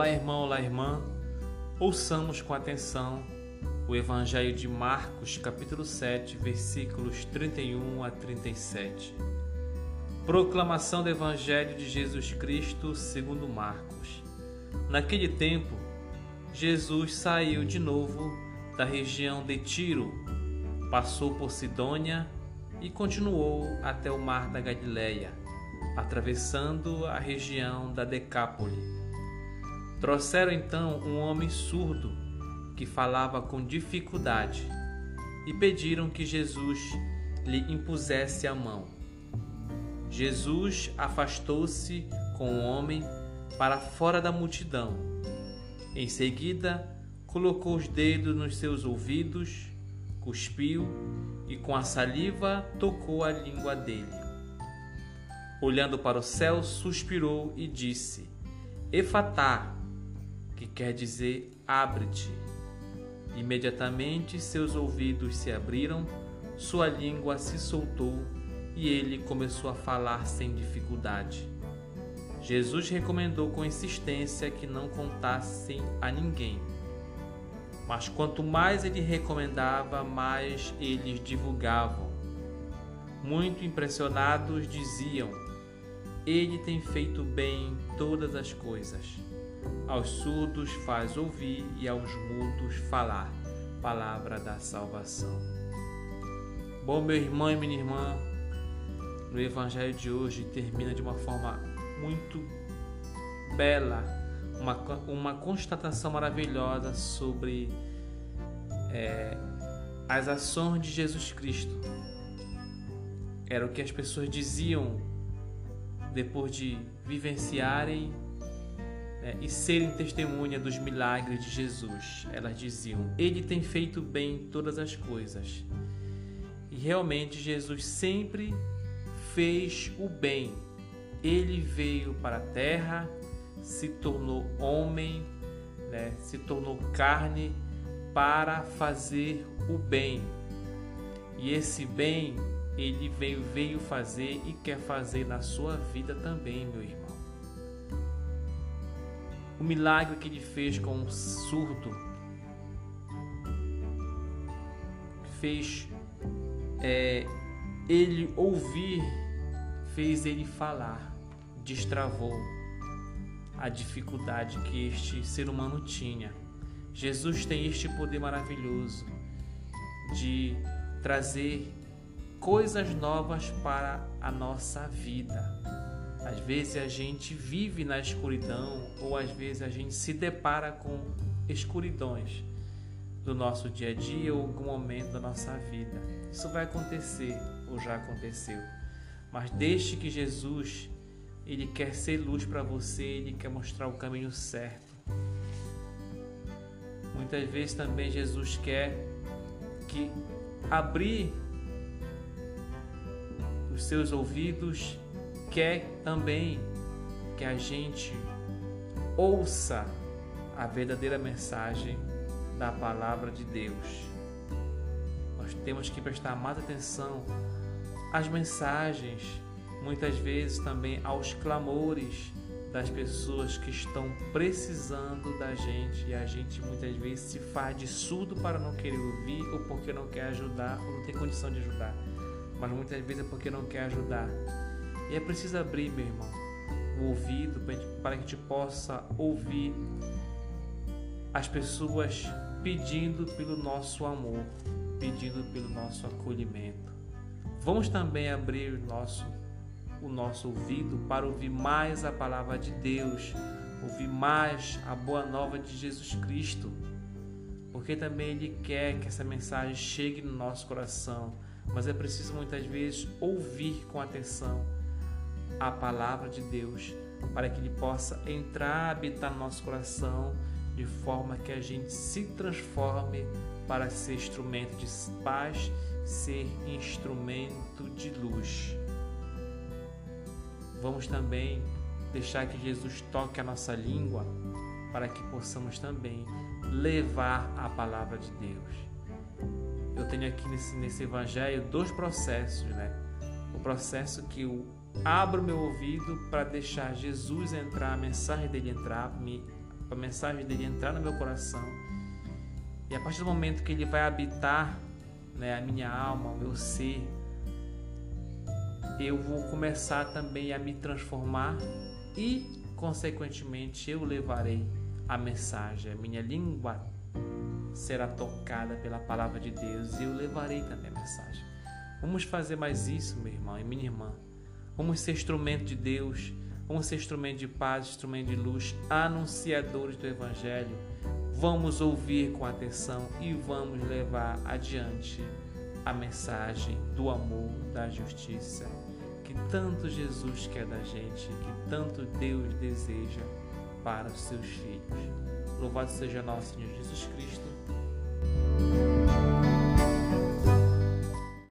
Olá, irmão, olá, irmã. Ouçamos com atenção o Evangelho de Marcos, capítulo 7, versículos 31 a 37. Proclamação do Evangelho de Jesus Cristo segundo Marcos. Naquele tempo, Jesus saiu de novo da região de Tiro, passou por Sidônia e continuou até o mar da Galileia, atravessando a região da Decápole. Trouxeram então um homem surdo que falava com dificuldade e pediram que Jesus lhe impusesse a mão. Jesus afastou-se com o homem para fora da multidão. Em seguida, colocou os dedos nos seus ouvidos, cuspiu e com a saliva tocou a língua dele. Olhando para o céu, suspirou e disse: Efatá, que quer dizer abre-te. Imediatamente seus ouvidos se abriram, sua língua se soltou e ele começou a falar sem dificuldade. Jesus recomendou com insistência que não contassem a ninguém. Mas quanto mais ele recomendava, mais eles divulgavam. Muito impressionados diziam: Ele tem feito bem todas as coisas. Aos surdos faz ouvir e aos mudos falar. Palavra da salvação. Bom, meu irmão e minha irmã, no Evangelho de hoje termina de uma forma muito bela, uma, uma constatação maravilhosa sobre é, as ações de Jesus Cristo. Era o que as pessoas diziam depois de vivenciarem né, e serem testemunha dos milagres de Jesus. Elas diziam: Ele tem feito bem todas as coisas. E realmente Jesus sempre fez o bem. Ele veio para a terra, se tornou homem, né, se tornou carne para fazer o bem. E esse bem ele veio, veio fazer e quer fazer na sua vida também, meu irmão o milagre que ele fez com um surdo, fez é, ele ouvir, fez ele falar, destravou a dificuldade que este ser humano tinha. Jesus tem este poder maravilhoso de trazer coisas novas para a nossa vida. Às vezes a gente vive na escuridão ou às vezes a gente se depara com escuridões do nosso dia a dia ou algum momento da nossa vida. Isso vai acontecer ou já aconteceu. Mas deixe que Jesus, ele quer ser luz para você, ele quer mostrar o caminho certo. Muitas vezes também Jesus quer que abrir os seus ouvidos quer também que a gente ouça a verdadeira mensagem da palavra de Deus. Nós temos que prestar mais atenção às mensagens, muitas vezes também aos clamores das pessoas que estão precisando da gente e a gente muitas vezes se faz de surdo para não querer ouvir ou porque não quer ajudar ou não tem condição de ajudar, mas muitas vezes é porque não quer ajudar. E é preciso abrir, meu irmão, o ouvido para que a gente possa ouvir as pessoas pedindo pelo nosso amor, pedindo pelo nosso acolhimento. Vamos também abrir o nosso, o nosso ouvido para ouvir mais a palavra de Deus, ouvir mais a boa nova de Jesus Cristo, porque também Ele quer que essa mensagem chegue no nosso coração, mas é preciso muitas vezes ouvir com atenção a palavra de Deus, para que Ele possa entrar, habitar no nosso coração, de forma que a gente se transforme para ser instrumento de paz, ser instrumento de luz. Vamos também deixar que Jesus toque a nossa língua para que possamos também levar a palavra de Deus. Eu tenho aqui nesse, nesse evangelho dois processos, né? O processo que o abro meu ouvido para deixar Jesus entrar, a mensagem dele entrar, me a mensagem dele entrar no meu coração. E a partir do momento que ele vai habitar né, a minha alma, o meu ser, eu vou começar também a me transformar e, consequentemente, eu levarei a mensagem. A minha língua será tocada pela palavra de Deus e eu levarei também a mensagem. Vamos fazer mais isso, meu irmão e minha irmã. Vamos ser instrumento de Deus, vamos ser instrumento de paz, instrumento de luz, anunciadores do Evangelho. Vamos ouvir com atenção e vamos levar adiante a mensagem do amor, da justiça que tanto Jesus quer da gente, que tanto Deus deseja para os seus filhos. Louvado seja nosso Senhor Jesus Cristo.